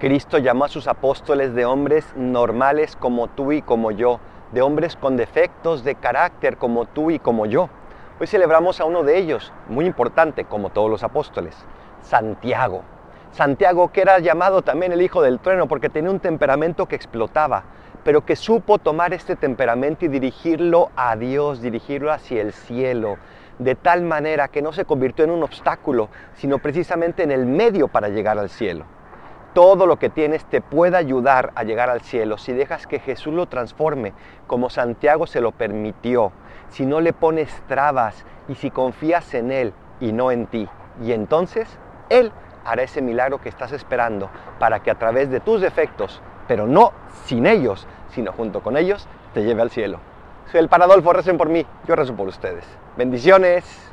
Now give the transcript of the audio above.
Cristo llamó a sus apóstoles de hombres normales como tú y como yo, de hombres con defectos de carácter como tú y como yo. Hoy celebramos a uno de ellos, muy importante como todos los apóstoles, Santiago. Santiago que era llamado también el hijo del trueno porque tenía un temperamento que explotaba, pero que supo tomar este temperamento y dirigirlo a Dios, dirigirlo hacia el cielo, de tal manera que no se convirtió en un obstáculo, sino precisamente en el medio para llegar al cielo todo lo que tienes te puede ayudar a llegar al cielo si dejas que Jesús lo transforme como Santiago se lo permitió, si no le pones trabas y si confías en Él y no en ti. Y entonces Él hará ese milagro que estás esperando para que a través de tus defectos, pero no sin ellos, sino junto con ellos, te lleve al cielo. Soy el Paradolfo, recen por mí, yo rezo por ustedes. Bendiciones.